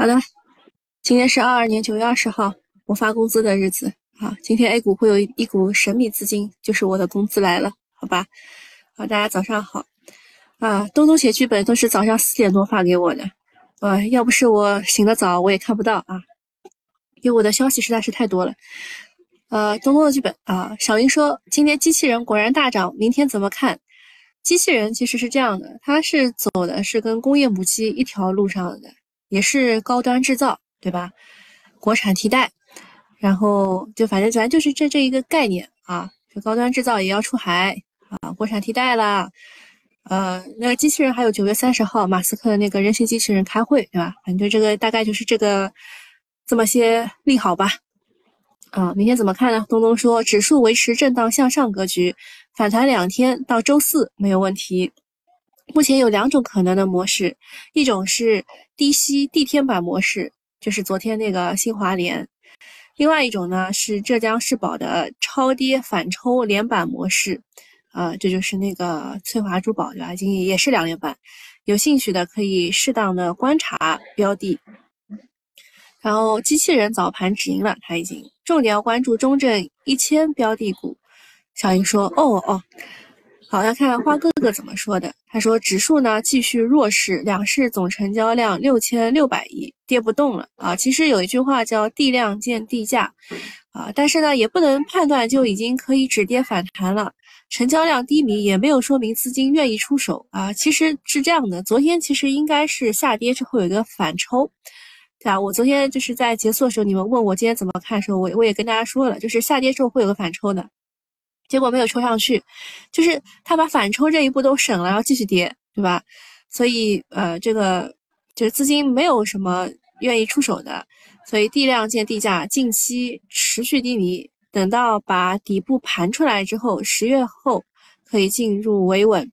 好的，今天是二二年九月二十号，我发工资的日子啊。今天 A 股会有一股神秘资金，就是我的工资来了，好吧？好，大家早上好啊。东东写剧本都是早上四点多发给我的，啊，要不是我醒得早，我也看不到啊，因为我的消息实在是太多了。呃，东东的剧本啊，小云说今天机器人果然大涨，明天怎么看？机器人其实是这样的，它是走的是跟工业母机一条路上的。也是高端制造，对吧？国产替代，然后就反正反正就是这这一个概念啊，就高端制造也要出海啊，国产替代啦。呃，那机器人还有九月三十号马斯克的那个人形机器人开会，对吧？反正就这个大概就是这个这么些利好吧。啊，明天怎么看呢？东东说指数维持震荡向上格局，反弹两天到周四没有问题。目前有两种可能的模式，一种是低吸地天板模式，就是昨天那个新华联；另外一种呢是浙江世宝的超跌反抽连板模式，啊，这就是那个翠华珠宝对吧？今也是两连板，有兴趣的可以适当的观察标的。然后机器人早盘止盈了，它已经重点要关注中证一千标的股。小英说：“哦哦。”好，来看花哥哥怎么说的。他说，指数呢继续弱势，两市总成交量六千六百亿，跌不动了啊。其实有一句话叫地量见地价啊，但是呢也不能判断就已经可以止跌反弹了。成交量低迷也没有说明资金愿意出手啊。其实是这样的，昨天其实应该是下跌之后有一个反抽，对吧？我昨天就是在结束的时候，你们问我今天怎么看的时候，我我也跟大家说了，就是下跌之后会有个反抽的。结果没有抽上去，就是他把反抽这一步都省了，然后继续跌，对吧？所以呃，这个就是资金没有什么愿意出手的，所以地量见地价，近期持续低迷，等到把底部盘出来之后，十月后可以进入维稳。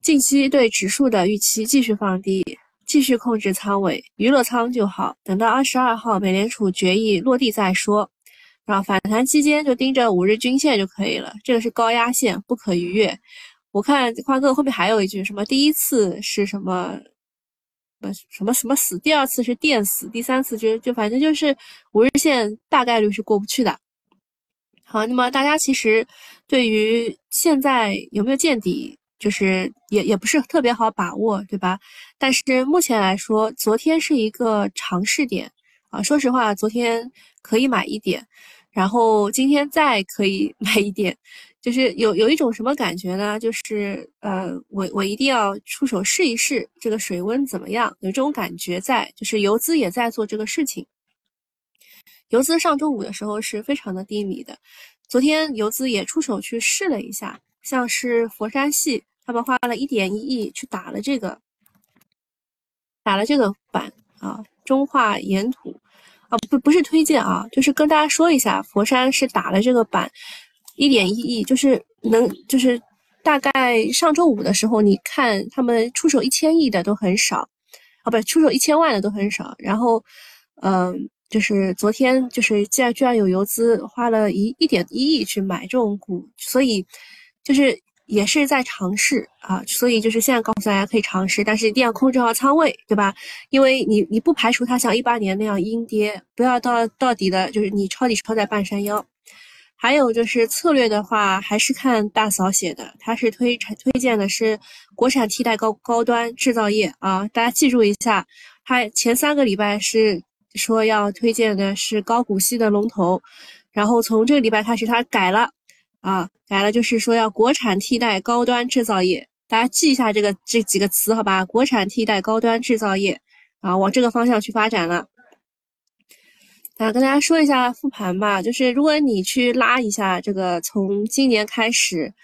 近期对指数的预期继续放低，继续控制仓位，娱乐仓就好，等到二十二号美联储决议落地再说。啊，反弹期间就盯着五日均线就可以了，这个是高压线，不可逾越。我看花哥后面还有一句什么，第一次是什么，呃，什么什么死，第二次是电死，第三次就就反正就是五日线大概率是过不去的。好，那么大家其实对于现在有没有见底，就是也也不是特别好把握，对吧？但是目前来说，昨天是一个尝试点啊，说实话，昨天可以买一点。然后今天再可以 买一点，就是有有一种什么感觉呢？就是呃，我我一定要出手试一试这个水温怎么样，有这种感觉在。就是游资也在做这个事情。游资上周五的时候是非常的低迷的，昨天游资也出手去试了一下，像是佛山系，他们花了一点一亿去打了这个，打了这个板啊，中化岩土。啊，不不是推荐啊，就是跟大家说一下，佛山是打了这个板，一点一亿，就是能，就是大概上周五的时候，你看他们出手一千亿的都很少，啊，不，出手一千万的都很少。然后，嗯，就是昨天，就是既然居然有游资花了一一点一亿去买这种股，所以就是。也是在尝试啊，所以就是现在告诉大家可以尝试，但是一定要控制好仓位，对吧？因为你你不排除它像一八年那样阴跌，不要到到底的，就是你抄底抄在半山腰。还有就是策略的话，还是看大嫂写的，他是推推荐的是国产替代高高端制造业啊，大家记住一下，他前三个礼拜是说要推荐的是高股息的龙头，然后从这个礼拜开始他改了。啊，改了，就是说要国产替代高端制造业，大家记一下这个这几个词，好吧？国产替代高端制造业，啊，往这个方向去发展了。啊，跟大家说一下复盘吧，就是如果你去拉一下这个，从今年开始，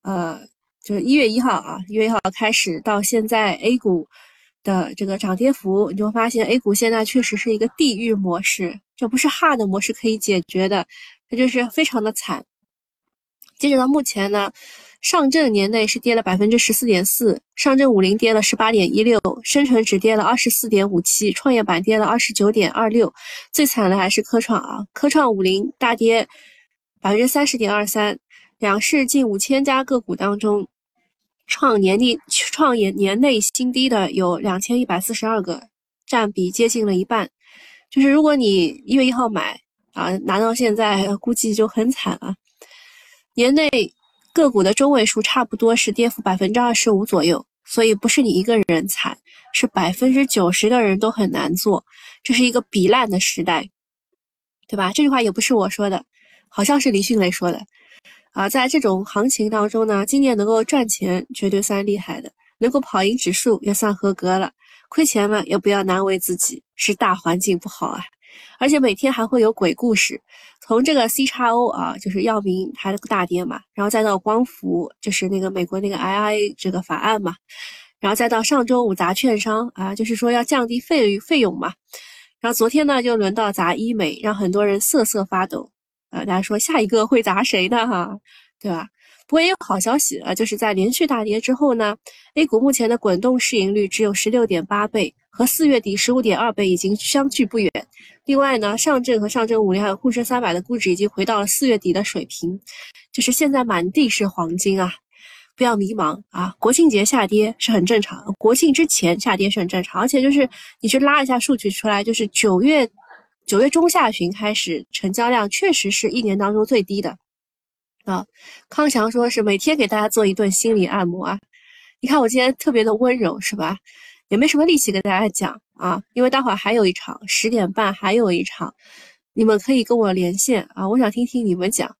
呃，就是一月一号啊，一月一号开始到现在 A 股的这个涨跌幅，你就会发现 A 股现在确实是一个地狱模式，这不是 hard 模式可以解决的，它就是非常的惨。截止到目前呢，上证年内是跌了百分之十四点四，上证五零跌了十八点一六，深成指跌了二十四点五七，创业板跌了二十九点二六，最惨的还是科创啊，科创五零大跌百分之三十点二三，两市近五千家个股当中，创年底创业年内新低的有两千一百四十二个，占比接近了一半。就是如果你一月一号买啊，拿到现在估计就很惨了。年内个股的中位数差不多是跌幅百分之二十五左右，所以不是你一个人惨，是百分之九十的人都很难做。这是一个比烂的时代，对吧？这句话也不是我说的，好像是李迅雷说的。啊，在这种行情当中呢，今年能够赚钱绝对算厉害的，能够跑赢指数也算合格了。亏钱了也不要难为自己，是大环境不好啊。而且每天还会有鬼故事，从这个 C 叉 O 啊，就是药明它的大跌嘛，然后再到光伏，就是那个美国那个 II 这个法案嘛，然后再到上周五砸券商啊，就是说要降低费费用嘛，然后昨天呢就轮到砸医美，让很多人瑟瑟发抖啊。大家说下一个会砸谁呢？哈，对吧？不过也有好消息啊，就是在连续大跌之后呢，A 股目前的滚动市盈率只有十六点八倍，和四月底十五点二倍已经相距不远。另外呢，上证和上证五零还有沪深三百的估值已经回到了四月底的水平，就是现在满地是黄金啊！不要迷茫啊，国庆节下跌是很正常，国庆之前下跌是很正常，而且就是你去拉一下数据出来，就是九月九月中下旬开始，成交量确实是一年当中最低的。啊，康强说是每天给大家做一顿心理按摩啊！你看我今天特别的温柔是吧？也没什么力气跟大家讲啊，因为待会儿还有一场，十点半还有一场，你们可以跟我连线啊，我想听听你们讲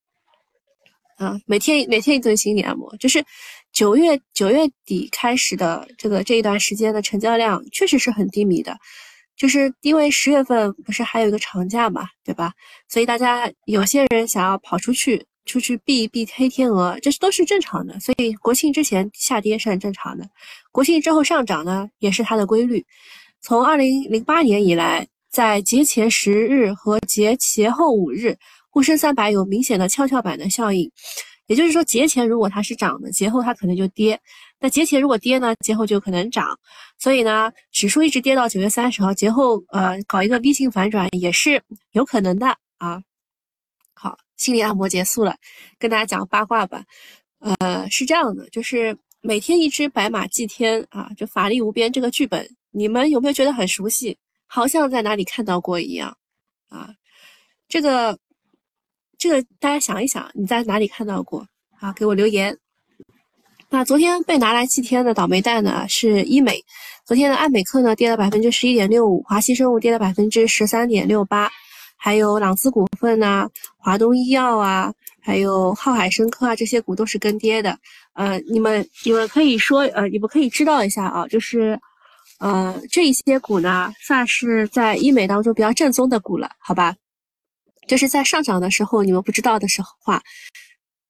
啊。每天每天一顿心理按摩，就是九月九月底开始的这个这一段时间的成交量确实是很低迷的，就是因为十月份不是还有一个长假嘛，对吧？所以大家有些人想要跑出去。出去避一避黑天鹅，这是都是正常的，所以国庆之前下跌是很正常的，国庆之后上涨呢也是它的规律。从二零零八年以来，在节前十日和节前后五日，沪深三百有明显的跷跷板的效应，也就是说节前如果它是涨的，节后它可能就跌；那节前如果跌呢，节后就可能涨。所以呢，指数一直跌到九月三十号，节后呃搞一个 V 型反转也是有可能的啊。心理按摩结束了，跟大家讲八卦吧。呃，是这样的，就是每天一只白马祭天啊，就法力无边这个剧本，你们有没有觉得很熟悉？好像在哪里看到过一样啊？这个，这个大家想一想，你在哪里看到过？啊，给我留言。那昨天被拿来祭天的倒霉蛋呢是医美，昨天的爱美克呢跌了百分之十一点六五，华西生物跌了百分之十三点六八。还有朗姿股份呐，华东医药啊，还有浩海生科啊，这些股都是跟跌的。呃，你们你们可以说，呃，你们可以知道一下啊，就是，呃，这一些股呢，算是在医美当中比较正宗的股了，好吧？就是在上涨的时候你们不知道的时候话，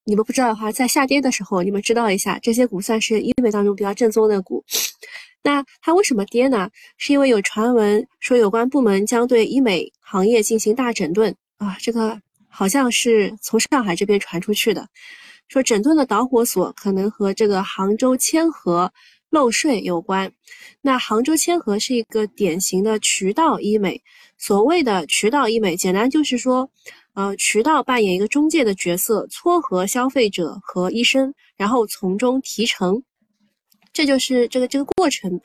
你们不知道的话，在下跌的时候你们知道一下，这些股算是医美当中比较正宗的股。那它为什么跌呢？是因为有传闻说有关部门将对医美行业进行大整顿啊，这个好像是从上海这边传出去的，说整顿的导火索可能和这个杭州千和漏税有关。那杭州千和是一个典型的渠道医美，所谓的渠道医美，简单就是说，呃，渠道扮演一个中介的角色，撮合消费者和医生，然后从中提成。这就是这个这个过程，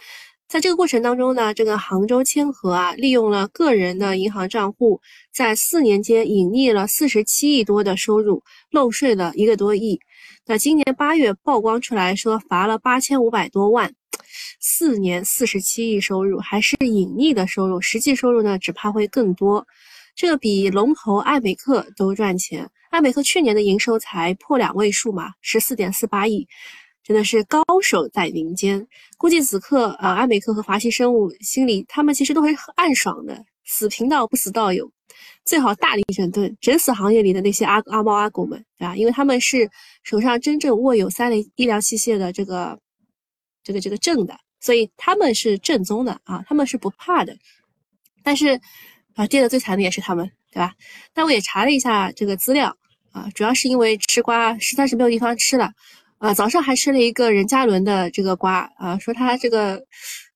在这个过程当中呢，这个杭州千和啊，利用了个人的银行账户，在四年间隐匿了四十七亿多的收入，漏税了一个多亿。那今年八月曝光出来说罚了八千五百多万，四年四十七亿收入还是隐匿的收入，实际收入呢只怕会更多。这个比龙头爱美克都赚钱，爱美克去年的营收才破两位数嘛，十四点四八亿。真的是高手在民间，估计此刻啊，阿美克和华西生物心里，他们其实都是暗爽的。死贫道不死道友，最好大力整顿，整死行业里的那些阿阿猫阿狗们，对吧？因为他们是手上真正握有三类医疗器械的这个这个这个证的，所以他们是正宗的啊，他们是不怕的。但是啊，跌的最惨的也是他们，对吧？但我也查了一下这个资料啊，主要是因为吃瓜实在是没有地方吃了。啊，早上还吃了一个任嘉伦的这个瓜啊，说他这个，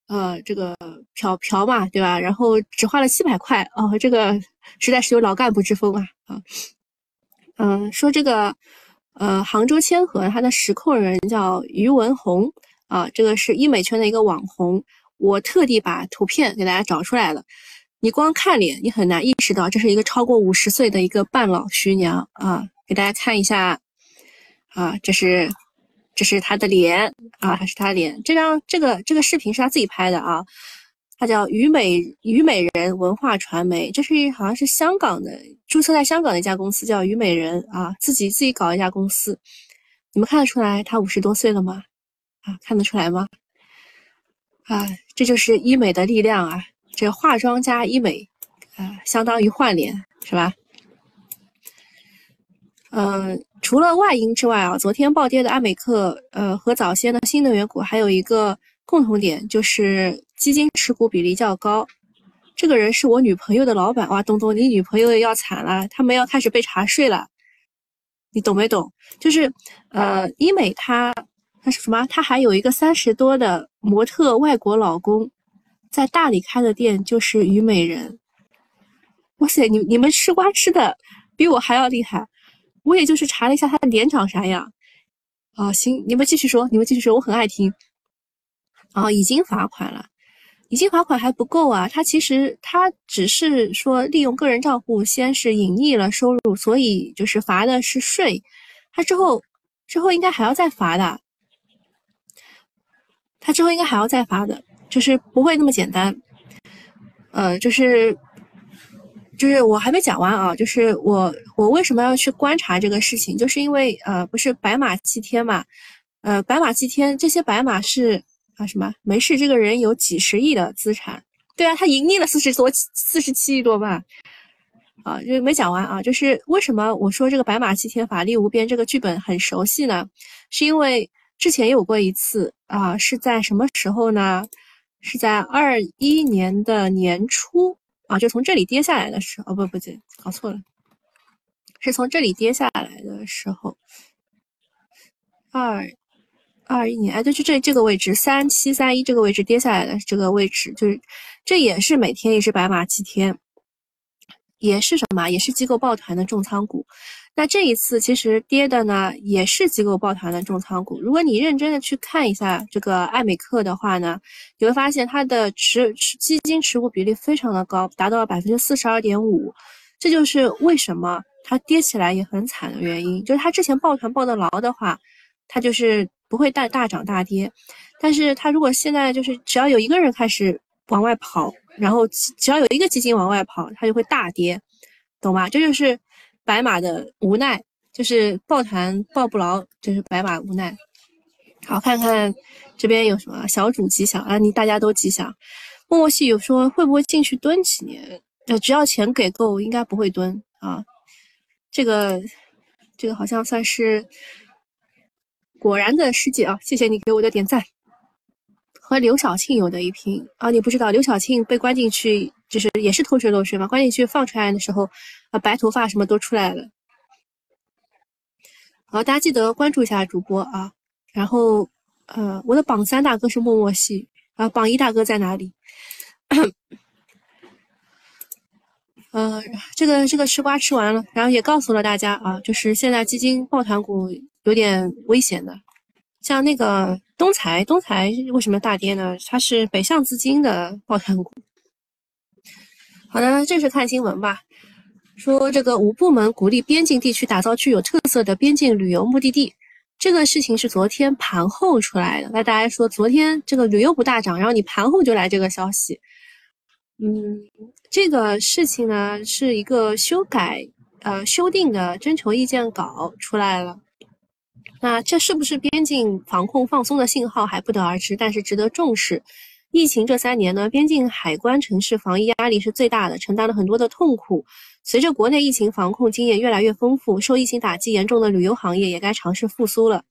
呃，这个嫖嫖嘛，对吧？然后只花了七百块哦，这个实在是有老干部之风啊啊，嗯，说这个，呃，杭州千和他的实控人叫于文红啊，这个是医美圈的一个网红，我特地把图片给大家找出来了。你光看脸，你很难意识到这是一个超过五十岁的一个半老徐娘啊！给大家看一下，啊，这是这是她的脸啊，还是她脸？这张这个这个视频是她自己拍的啊，她叫虞美虞美人文化传媒，这是好像是香港的，注册在香港的一家公司，叫虞美人啊，自己自己搞一家公司。你们看得出来她五十多岁了吗？啊，看得出来吗？啊，这就是医美的力量啊！这化妆加医美，啊，相当于换脸，是吧？嗯，除了外因之外啊，昨天暴跌的安美克，呃，和早先的新能源股还有一个共同点，就是基金持股比例较高。这个人是我女朋友的老板，哇，东东，你女朋友要惨了，他们要开始被查税了，你懂没懂？就是，呃，医美他他是什么？他还有一个三十多的模特外国老公。在大理开的店就是虞美人，哇塞，你你们吃瓜吃的比我还要厉害，我也就是查了一下他的脸长啥样。啊，行，你们继续说，你们继续说，我很爱听。啊，已经罚款了，已经罚款还不够啊，他其实他只是说利用个人账户先是隐匿了收入，所以就是罚的是税，他之后之后应该还要再罚的，他之后应该还要再罚的。就是不会那么简单，呃，就是，就是我还没讲完啊，就是我我为什么要去观察这个事情，就是因为呃，不是白马祭天嘛，呃，白马祭天这些白马是啊什么？没事，这个人有几十亿的资产，对啊，他盈利了四十多四十七亿多吧，啊，就没讲完啊，就是为什么我说这个白马祭天法力无边这个剧本很熟悉呢？是因为之前有过一次啊，是在什么时候呢？是在二一年的年初啊，就从这里跌下来的时候，哦不不对，搞错了，是从这里跌下来的时候，二二一年，哎，对，就这这个位置，三七三一这个位置跌下来的这个位置，就是这也是每天一只白马七天，也是什么？也是机构抱团的重仓股。那这一次其实跌的呢，也是机构抱团的重仓股。如果你认真的去看一下这个艾美克的话呢，你会发现它的持持基金持股比例非常的高，达到了百分之四十二点五。这就是为什么它跌起来也很惨的原因。就是它之前抱团抱的牢的话，它就是不会大大涨大跌。但是它如果现在就是只要有一个人开始往外跑，然后只要有一个基金往外跑，它就会大跌，懂吗？这就是。白马的无奈就是抱团抱不牢，就是白马无奈。好，看看这边有什么小主吉祥啊？你大家都吉祥。默默细有说会不会进去蹲几年？呃，只要钱给够，应该不会蹲啊。这个这个好像算是果然的世界啊！谢谢你给我的点赞。和刘晓庆有的一拼啊！你不知道刘晓庆被关进去，就是也是偷税漏税嘛？关键去放出来的时候。啊，白头发什么都出来了。好，大家记得关注一下主播啊。然后，呃，我的榜三大哥是默默系啊，榜一大哥在哪里？呃，这个这个吃瓜吃完了，然后也告诉了大家啊，就是现在基金抱团股有点危险的，像那个东财，东财为什么大跌呢？它是北向资金的抱团股。好的，正式看新闻吧。说这个五部门鼓励边境地区打造具有特色的边境旅游目的地，这个事情是昨天盘后出来的。那大家说，昨天这个旅游不大涨，然后你盘后就来这个消息，嗯，这个事情呢是一个修改呃修订的征求意见稿出来了。那这是不是边境防控放松的信号还不得而知，但是值得重视。疫情这三年呢，边境海关城市防疫压力是最大的，承担了很多的痛苦。随着国内疫情防控经验越来越丰富，受疫情打击严重的旅游行业也该尝试复苏了。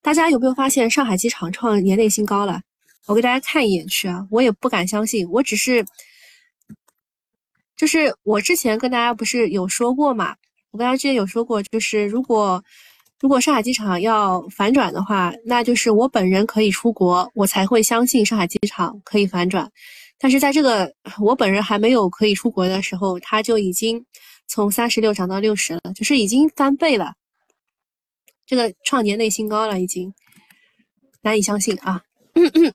大家有没有发现上海机场创年内新高了？我给大家看一眼去啊，我也不敢相信，我只是，就是我之前跟大家不是有说过嘛？我跟大家之前有说过，就是如果如果上海机场要反转的话，那就是我本人可以出国，我才会相信上海机场可以反转。但是在这个我本人还没有可以出国的时候，它就已经从三十六涨到六十了，就是已经翻倍了，这个创年内新高了，已经难以相信啊！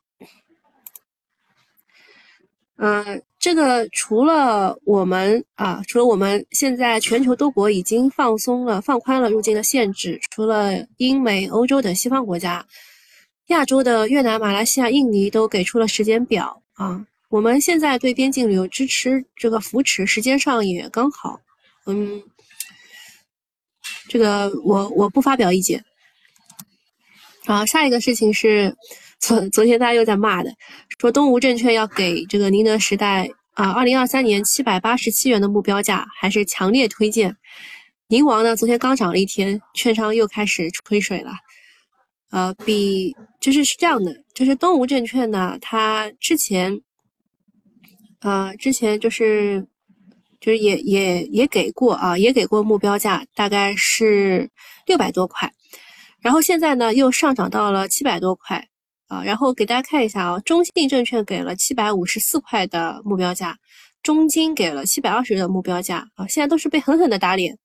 嗯，这个除了我们啊，除了我们现在全球多国已经放松了、放宽了入境的限制，除了英美、欧洲等西方国家，亚洲的越南、马来西亚、印尼都给出了时间表啊。我们现在对边境旅游支持这个扶持时间上也刚好，嗯，这个我我不发表意见。好，下一个事情是昨昨天大家又在骂的，说东吴证券要给这个宁德时代啊，二零二三年七百八十七元的目标价，还是强烈推荐。宁王呢，昨天刚涨了一天，券商又开始吹水了。呃，比就是是这样的，就是东吴证券呢，它之前。啊，之前就是，就是也也也给过啊，也给过目标价，大概是六百多块，然后现在呢又上涨到了七百多块啊，然后给大家看一下啊，中信证券给了七百五十四块的目标价，中金给了七百二十的目标价啊，现在都是被狠狠的打脸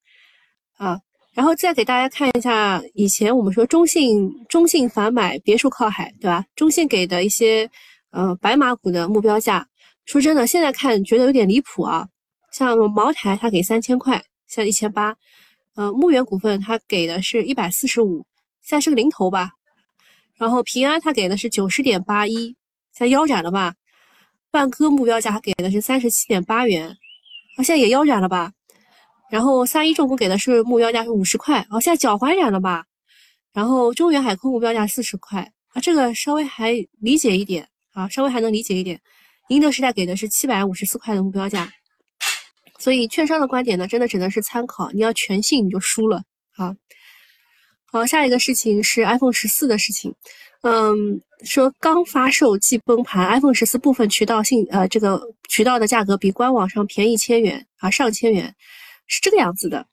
啊，然后再给大家看一下以前我们说中信中信反买别墅靠海，对吧？中信给的一些呃白马股的目标价。说真的，现在看觉得有点离谱啊！像茅台，它给三千块，现在一千八。呃，牧原股份它给的是一百四十五，现在是个零头吧。然后平安它给的是九十点八一，现在腰斩了吧？万科目标价给的是三十七点八元，啊，现在也腰斩了吧？然后三一重工给的是目标价是五十块，哦，现在脚踝斩了吧？然后中原海控目标价四十块，啊，这个稍微还理解一点啊，稍微还能理解一点。宁德时代给的是七百五十四块的目标价，所以券商的观点呢，真的只能是参考，你要全信你就输了啊。好下一个事情是 iPhone 十四的事情，嗯，说刚发售即崩盘，iPhone 十四部分渠道性呃这个渠道的价格比官网上便宜千元啊上千元，是这个样子的。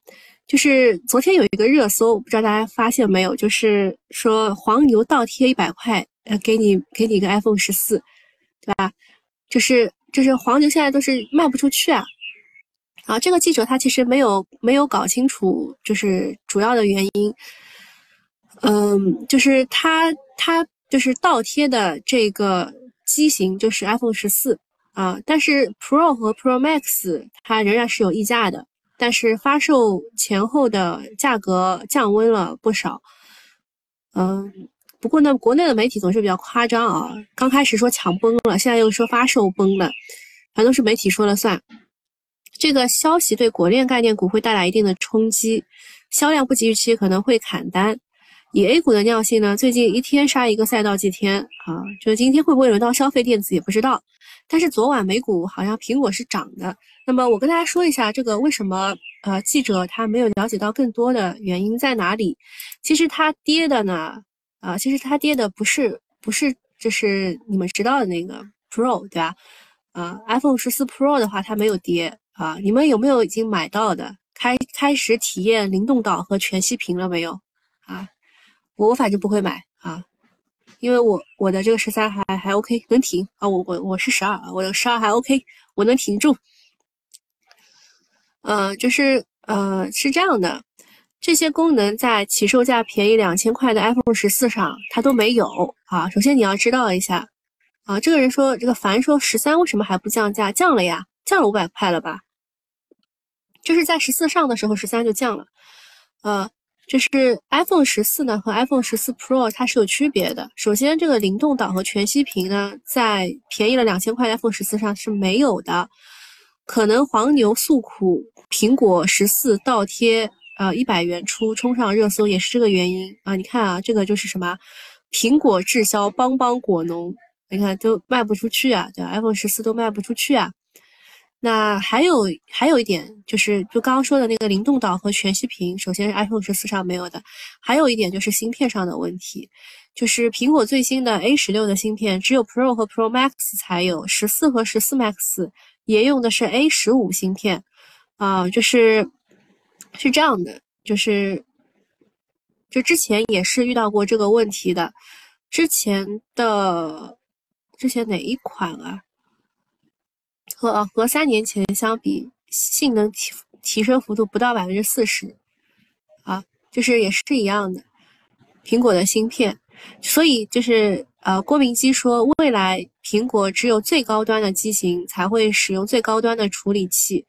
就是昨天有一个热搜，不知道大家发现没有，就是说黄牛倒贴一百块，呃，给你给你一个 iPhone 十四，对吧？就是就是黄牛现在都是卖不出去啊，啊，这个记者他其实没有没有搞清楚，就是主要的原因，嗯，就是它，它就是倒贴的这个机型就是 iPhone 十四啊，但是 Pro 和 Pro Max 它仍然是有溢价的，但是发售前后的价格降温了不少，嗯。不过呢，国内的媒体总是比较夸张啊。刚开始说抢崩了，现在又说发售崩了，反正都是媒体说了算。这个消息对国链概念股会带来一定的冲击，销量不及预期可能会砍单。以 A 股的尿性呢，最近一天杀一个赛道祭天啊，就今天会不会轮到消费电子也不知道。但是昨晚美股好像苹果是涨的。那么我跟大家说一下，这个为什么呃记者他没有了解到更多的原因在哪里？其实它跌的呢。啊，其实它跌的不是不是，就是你们知道的那个 Pro 对吧？啊，iPhone 十四 Pro 的话它没有跌啊。你们有没有已经买到的？开开始体验灵动岛和全息屏了没有？啊，我反正不会买啊，因为我我的这个十三还还 OK 能停啊，我我我是十二，我的十二还 OK，我能挺住。呃，就是呃是这样的。这些功能在起售价便宜两千块的 iPhone 十四上，它都没有啊。首先你要知道一下，啊，这个人说，这个凡说十三为什么还不降价？降了呀，降了五百块了吧？就是在十四上的时候，十三就降了。呃，就是 iPhone 十四呢和 iPhone 十四 Pro 它是有区别的。首先，这个灵动岛和全息屏呢，在便宜了两千块 iPhone 十四上是没有的。可能黄牛诉苦，苹果十四倒贴。啊，一百元出冲上热搜也是这个原因啊！你看啊，这个就是什么，苹果滞销，邦邦果农，你看都卖不出去啊，对？iPhone 十四都卖不出去啊。那还有还有一点就是，就刚刚说的那个灵动岛和全息屏，首先是 iPhone 十四上没有的，还有一点就是芯片上的问题，就是苹果最新的 A 十六的芯片只有 Pro 和 Pro Max 才有，十四和十四 Max 也用的是 A 十五芯片啊，就是。是这样的，就是，就之前也是遇到过这个问题的。之前的之前哪一款啊？和和三年前相比，性能提提升幅度不到百分之四十啊，就是也是一样的。苹果的芯片，所以就是呃，郭明基说，未来苹果只有最高端的机型才会使用最高端的处理器，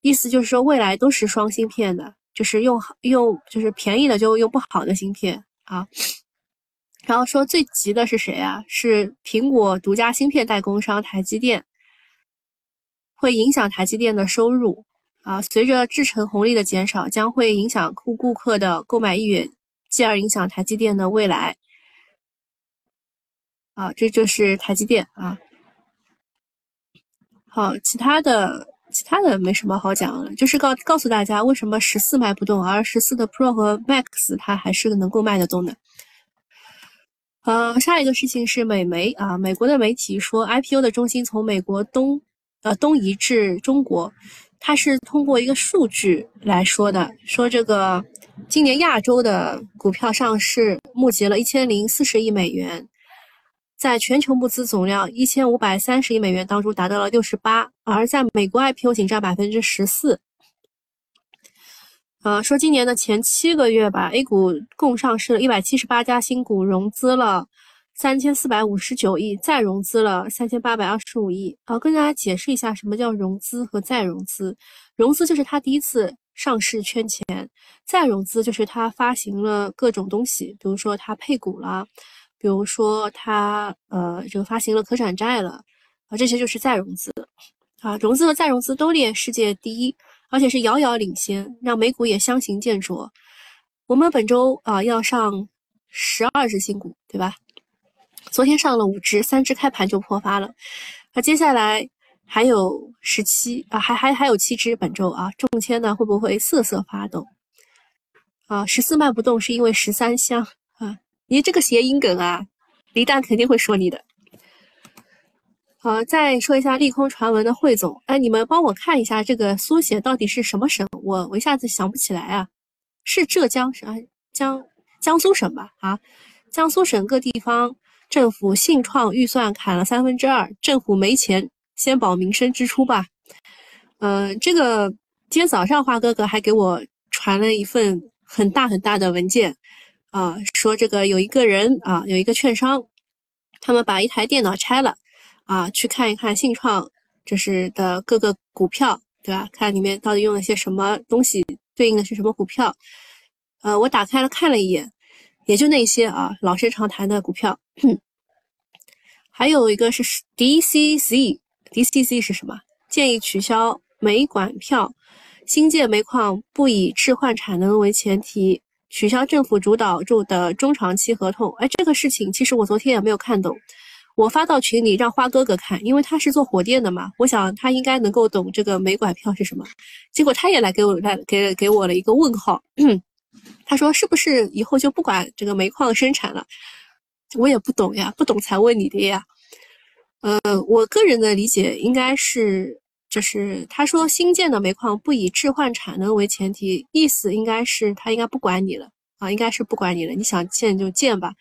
意思就是说未来都是双芯片的，就是用用就是便宜的就用不好的芯片啊。然后说最急的是谁啊？是苹果独家芯片代工商台积电，会影响台积电的收入啊。随着制程红利的减少，将会影响顾顾客的购买意愿，继而影响台积电的未来。啊，这就是台积电啊。好，其他的其他的没什么好讲了，就是告告诉大家为什么十四卖不动，而十四的 Pro 和 Max 它还是能够卖得动的。呃，下一个事情是美媒啊，美国的媒体说 IPO 的中心从美国东呃东移至中国，它是通过一个数据来说的，说这个今年亚洲的股票上市募集了一千零四十亿美元，在全球募资总量一千五百三十亿美元当中达到了六十八，而在美国 IPO 仅占百分之十四。呃，说今年的前七个月吧，A 股共上市了一百七十八家新股，融资了三千四百五十九亿，再融资了三千八百二十五亿。啊，跟大家解释一下什么叫融资和再融资。融资就是他第一次上市圈钱，再融资就是他发行了各种东西，比如说他配股了，比如说他呃这个发行了可转债了，啊，这些就是再融资。啊，融资和再融资都列世界第一。而且是遥遥领先，让美股也相形见绌。我们本周啊要上十二只新股，对吧？昨天上了五只，三只开盘就破发了。那接下来还有十七啊，还还还有七只本周啊，中签呢会不会瑟瑟发抖？啊，十四卖不动是因为十三香啊？你这个谐音梗啊，李诞肯定会说你的。好，再说一下利空传闻的汇总。哎，你们帮我看一下这个缩写到底是什么省？我我一下子想不起来啊，是浙江省啊、江江苏省吧？啊，江苏省各地方政府信创预算砍了三分之二，政府没钱，先保民生支出吧。嗯，这个今天早上花哥哥还给我传了一份很大很大的文件，啊，说这个有一个人啊，有一个券商，他们把一台电脑拆了。啊，去看一看信创，这是的各个股票，对吧？看里面到底用了些什么东西，对应的是什么股票？呃，我打开了看了一眼，也就那些啊，老生常谈的股票。还有一个是 DCC，DCC 是什么？建议取消煤管票，新建煤矿不以置换产能为前提，取消政府主导住的中长期合同。哎，这个事情其实我昨天也没有看懂。我发到群里让花哥哥看，因为他是做火电的嘛，我想他应该能够懂这个煤管票是什么。结果他也来给我来给给我了一个问号，他说是不是以后就不管这个煤矿生产了？我也不懂呀，不懂才问你的呀。呃，我个人的理解应该是，就是他说新建的煤矿不以置换产能为前提，意思应该是他应该不管你了啊，应该是不管你了，你想建就建吧。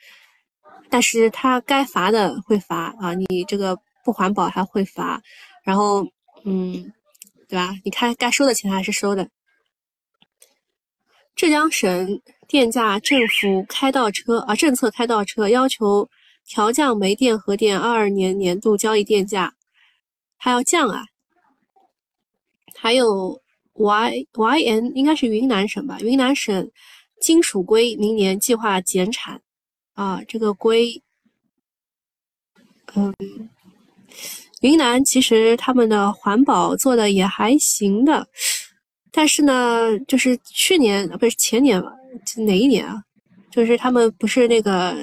但是他该罚的会罚啊，你这个不环保还会罚，然后嗯，对吧？你看该收的钱还是收的。浙江省电价政府开倒车啊，政策开倒车，要求调降煤电核电二二年年度交易电价，还要降啊。还有 Y Y N 应该是云南省吧？云南省金属硅明年计划减产。啊，这个硅，嗯，云南其实他们的环保做的也还行的，但是呢，就是去年不是前年吧，哪一年啊？就是他们不是那个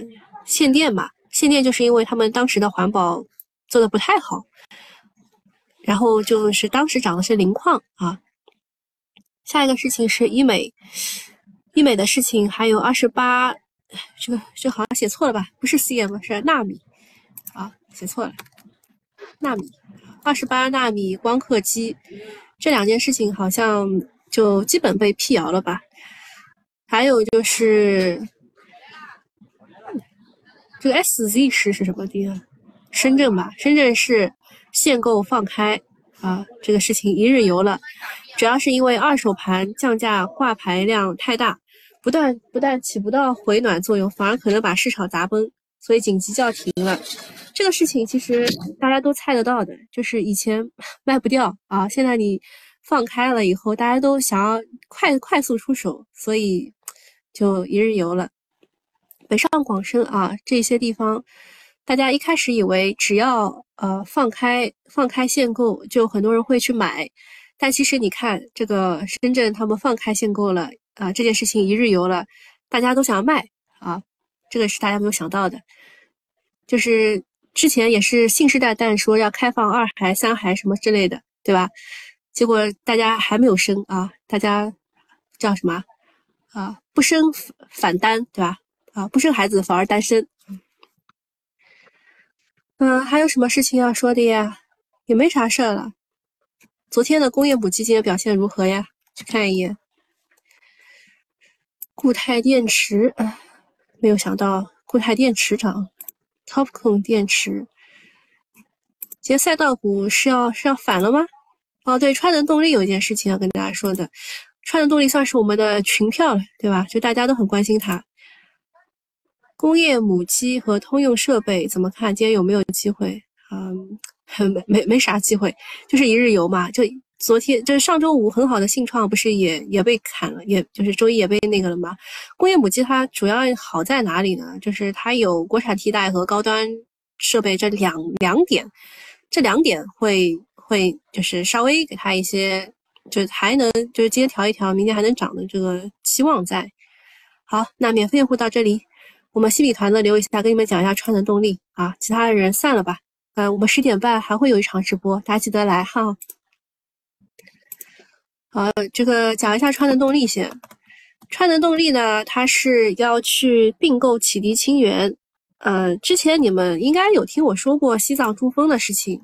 限电嘛？限电就是因为他们当时的环保做的不太好，然后就是当时涨的是磷矿啊。下一个事情是医美，医美的事情还有二十八。这个这好像写错了吧？不是 cm 是纳米，啊，写错了，纳米，二十八纳米光刻机，这两件事情好像就基本被辟谣了吧？还有就是这个 SZ 市是什么地方？深圳吧？深圳市限购放开啊，这个事情一日游了，主要是因为二手盘降价挂牌量太大。不但不但起不到回暖作用，反而可能把市场砸崩，所以紧急叫停了。这个事情其实大家都猜得到的，就是以前 卖不掉啊，现在你放开了以后，大家都想要快快速出手，所以就一日游了。北上广深啊这些地方，大家一开始以为只要呃放开放开限购，就很多人会去买。但其实你看，这个深圳他们放开限购了啊，这件事情一日游了，大家都想要卖啊，这个是大家没有想到的。就是之前也是信誓旦旦说要开放二孩、三孩什么之类的，对吧？结果大家还没有生啊，大家叫什么啊？不生反单，对吧？啊，不生孩子反而单身。嗯，还有什么事情要说的呀？也没啥事儿了。昨天的工业母基金表现如何呀？去看一眼。固态电池，没有想到固态电池涨。Topcon 电池，今天赛道股是要是要反了吗？哦，对，川能动力有一件事情要跟大家说的。川能动力算是我们的群票了，对吧？就大家都很关心它。工业母机和通用设备怎么看？今天有没有机会？嗯，没没没啥机会，就是一日游嘛。就昨天就是上周五很好的信创不是也也被砍了，也就是周一也被那个了吗？工业母机它主要好在哪里呢？就是它有国产替代和高端设备这两两点，这两点会会就是稍微给它一些，就还能就是今天调一调，明天还能涨的这个期望在。好，那免费用户到这里。我们新米团的留一下，跟你们讲一下川能动力啊，其他的人散了吧。呃，我们十点半还会有一场直播，大家记得来哈。好，这个讲一下川能动力先。川能动力呢，它是要去并购启迪清源。呃，之前你们应该有听我说过西藏珠峰的事情。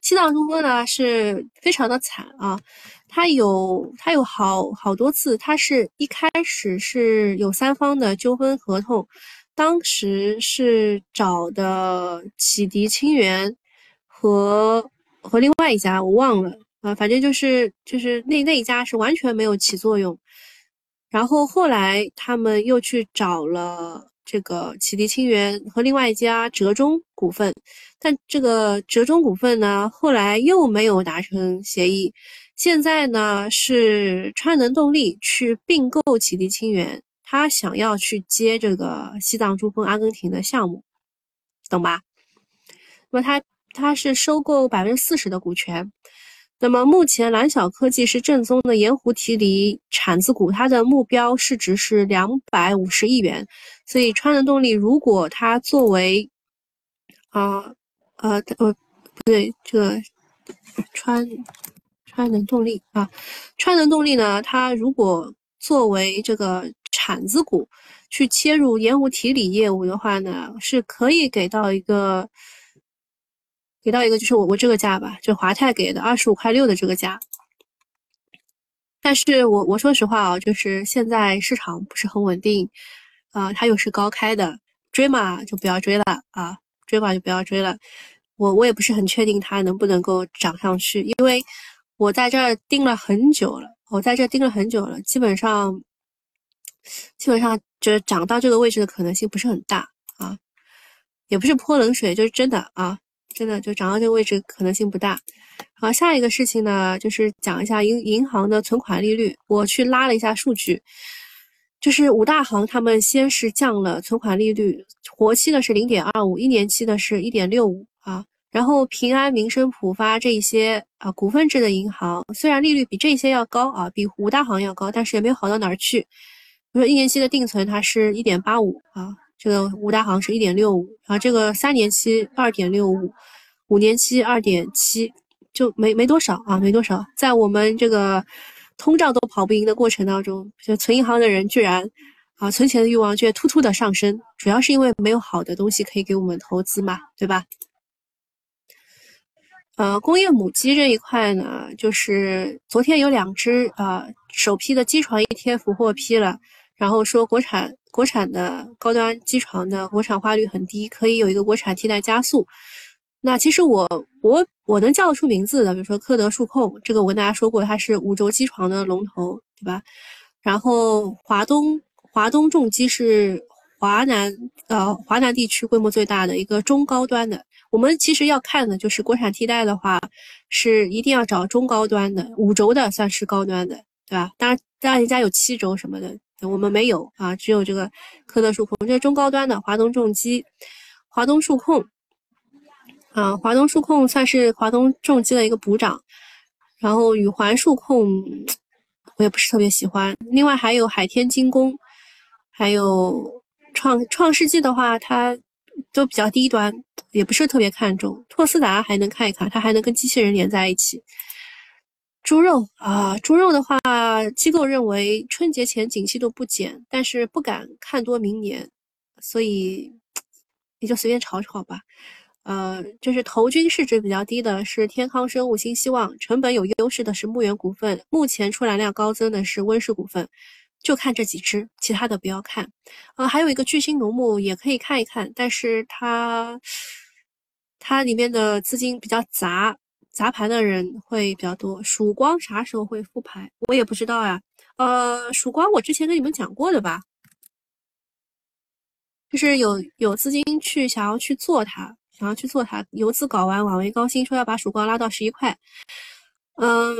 西藏珠峰呢是非常的惨啊。它有，它有好好多次，它是一开始是有三方的纠纷合同，当时是找的启迪清源和和另外一家我忘了啊，反正就是就是那那一家是完全没有起作用，然后后来他们又去找了这个启迪清源和另外一家浙中股份，但这个浙中股份呢，后来又没有达成协议。现在呢是川能动力去并购启迪清源，他想要去接这个西藏珠峰阿根廷的项目，懂吧？那么他他是收购百分之四十的股权。那么目前蓝晓科技是正宗的盐湖提锂产子股，它的目标市值是两百五十亿元。所以川能动力如果它作为啊呃呃不对，这个川。川能动力啊，川能动力呢，它如果作为这个产子股去切入盐湖提锂业务的话呢，是可以给到一个，给到一个就是我我这个价吧，就华泰给的二十五块六的这个价。但是我我说实话啊，就是现在市场不是很稳定啊，它又是高开的，追嘛就不要追了啊，追嘛就不要追了。我我也不是很确定它能不能够涨上去，因为。我在这儿盯了很久了，我在这盯了很久了，基本上，基本上就是涨到这个位置的可能性不是很大啊，也不是泼冷水，就是真的啊，真的就涨到这个位置可能性不大。好，下一个事情呢，就是讲一下银银行的存款利率，我去拉了一下数据，就是五大行他们先是降了存款利率，活期的是零点二五，一年期的是一点六五啊。然后平安、民生、浦发这些啊股份制的银行，虽然利率比这些要高啊，比五大行要高，但是也没有好到哪儿去。比如说一年期的定存，它是一点八五啊，这个五大行是一点六五，然后这个三年期二点六五，五年期二点七，就没没多少啊，没多少。在我们这个通胀都跑不赢的过程当中，就存银行的人居然啊存钱的欲望却突突的上升，主要是因为没有好的东西可以给我们投资嘛，对吧？呃，工业母机这一块呢，就是昨天有两只啊首批的机床 ETF 获批了，然后说国产国产的高端机床的国产化率很低，可以有一个国产替代加速。那其实我我我能叫得出名字的，比如说科德数控，这个我跟大家说过，它是五轴机床的龙头，对吧？然后华东华东重机是华南呃华南地区规模最大的一个中高端的。我们其实要看的就是国产替代的话，是一定要找中高端的，五轴的算是高端的，对吧？当然当然人家有七轴什么的，我们没有啊，只有这个科德数控，这是中高端的华东重机、华东数控。啊，华东数控算是华东重机的一个补涨，然后宇环数控我也不是特别喜欢。另外还有海天精工，还有创创世纪的话，它都比较低端，也不是特别看重。拓斯达还能看一看，它还能跟机器人连在一起。猪肉啊，猪肉的话，机构认为春节前景气度不减，但是不敢看多明年，所以你就随便炒炒吧。呃，就是投均市值比较低的是天康生物、新希望，成本有优势的是牧原股份，目前出栏量高增的是温氏股份，就看这几只，其他的不要看。呃，还有一个巨星农牧也可以看一看，但是它它里面的资金比较杂，杂盘的人会比较多。曙光啥时候会复牌？我也不知道呀。呃，曙光我之前跟你们讲过的吧，就是有有资金去想要去做它。想要去做它，游资搞完，网维高新说要把曙光拉到十一块。嗯，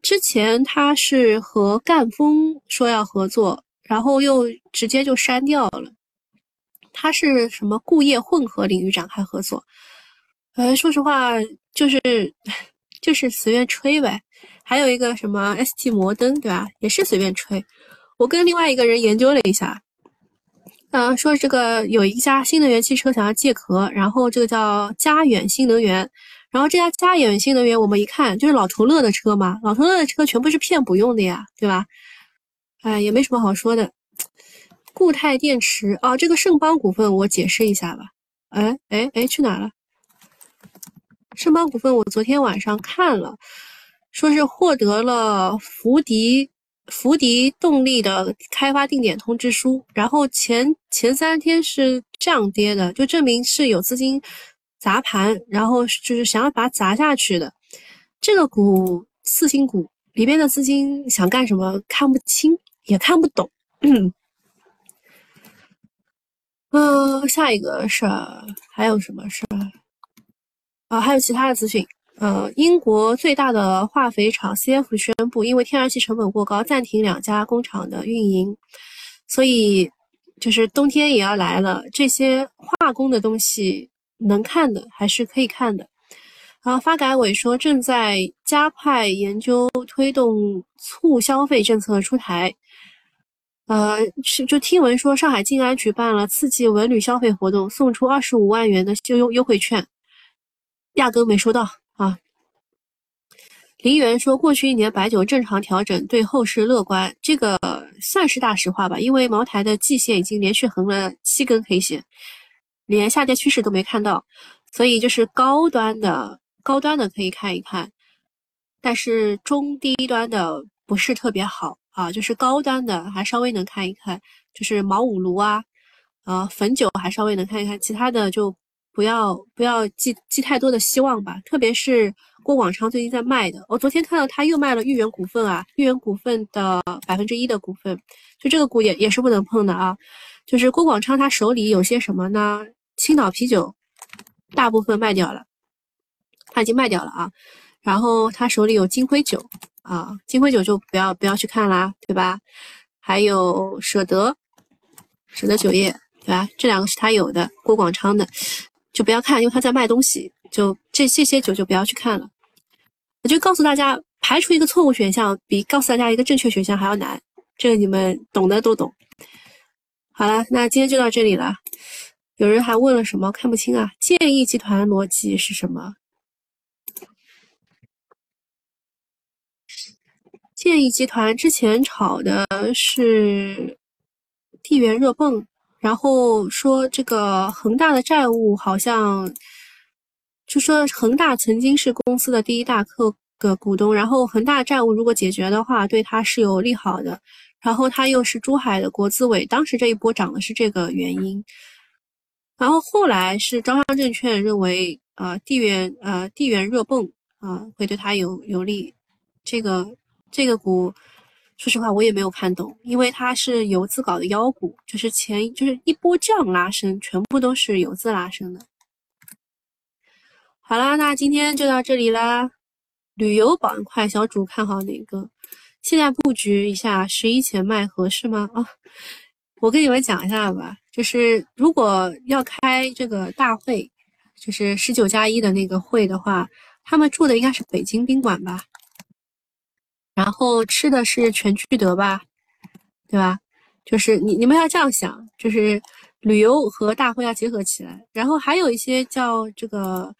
之前他是和赣锋说要合作，然后又直接就删掉了。他是什么固业混合领域展开合作？呃，说实话，就是就是随便吹呗。还有一个什么 ST 摩登，对吧？也是随便吹。我跟另外一个人研究了一下。嗯，说这个有一家新能源汽车想要借壳，然后这个叫嘉远新能源，然后这家嘉远新能源我们一看就是老头乐的车嘛，老头乐的车全部是骗补用的呀，对吧？哎，也没什么好说的。固态电池啊，这个盛邦股份我解释一下吧。哎哎哎，去哪了？盛邦股份我昨天晚上看了，说是获得了福迪。福迪动力的开发定点通知书，然后前前三天是这样跌的，就证明是有资金砸盘，然后就是想要把它砸下去的。这个股四星股里边的资金想干什么？看不清，也看不懂。嗯，嗯，下一个是还有什么事儿啊？还有其他的资讯。呃，英国最大的化肥厂 CF 宣布，因为天然气成本过高，暂停两家工厂的运营。所以，就是冬天也要来了，这些化工的东西能看的还是可以看的。然后发改委说，正在加快研究推动促消费政策出台。呃，是就听闻说，上海静安举办了刺激文旅消费活动，送出二十五万元的优优优惠券，压根没收到。啊，林园说，过去一年白酒正常调整，对后市乐观，这个算是大实话吧。因为茅台的季线已经连续横了七根 K 线，连下跌趋势都没看到，所以就是高端的高端的可以看一看，但是中低端的不是特别好啊，就是高端的还稍微能看一看，就是茅五炉啊，啊汾酒还稍微能看一看，其他的就。不要不要寄寄太多的希望吧，特别是郭广昌最近在卖的，我昨天看到他又卖了豫园股份啊，豫园股份的百分之一的股份，就这个股也也是不能碰的啊。就是郭广昌他手里有些什么呢？青岛啤酒大部分卖掉了，他已经卖掉了啊。然后他手里有金辉酒啊，金辉酒就不要不要去看啦，对吧？还有舍得舍得酒业，对吧？这两个是他有的，郭广昌的。就不要看，因为他在卖东西。就这这些酒就不要去看了。我就告诉大家，排除一个错误选项，比告诉大家一个正确选项还要难。这个你们懂的都懂。好了，那今天就到这里了。有人还问了什么？看不清啊。建议集团逻辑是什么？建议集团之前炒的是地缘热泵。然后说这个恒大的债务好像，就说恒大曾经是公司的第一大客的股东，然后恒大债务如果解决的话，对他是有利好的。然后他又是珠海的国资委，当时这一波涨的是这个原因。然后后来是招商证券认为，呃，地缘呃地缘热泵啊会对他有有利，这个这个股说实话，我也没有看懂，因为它是游资搞的妖股，就是前就是一波这样拉升，全部都是游资拉升的。好啦，那今天就到这里啦。旅游板块小主看好哪个？现在布局一下，十一前卖合适吗？啊，我跟你们讲一下吧，就是如果要开这个大会，就是十九加一的那个会的话，他们住的应该是北京宾馆吧，然后吃的是全聚德吧，对吧？就是你你们要这样想，就是旅游和大会要结合起来，然后还有一些叫这个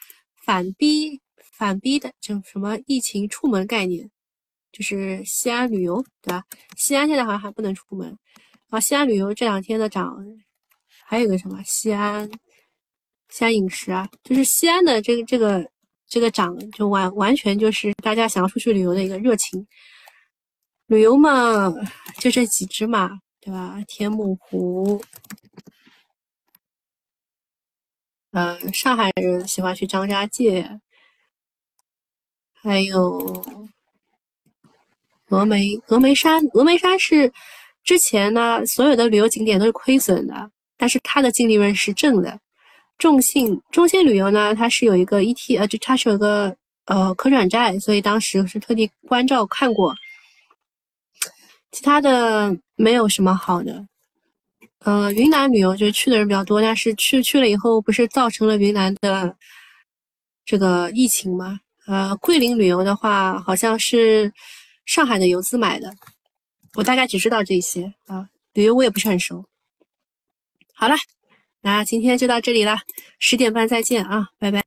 反逼反逼的，就什么疫情出门概念。就是西安旅游，对吧？西安现在好像还不能出门。然啊，西安旅游这两天的涨，还有个什么西安，西安饮食啊，就是西安的这个这个这个涨，就完完全就是大家想要出去旅游的一个热情。旅游嘛，就这几只嘛，对吧？天目湖，嗯，上海人喜欢去张家界，还有。峨眉峨眉山，峨眉山是之前呢所有的旅游景点都是亏损的，但是它的净利润是正的。众信中信旅游呢，它是有一个 ET，呃，就它是有个呃可转债，所以当时是特地关照看过。其他的没有什么好的。呃，云南旅游就是去的人比较多，但是去去了以后不是造成了云南的这个疫情吗？呃，桂林旅游的话，好像是。上海的游资买的，我大概只知道这些啊，旅游我也不是很熟。好了，那今天就到这里了，十点半再见啊，拜拜。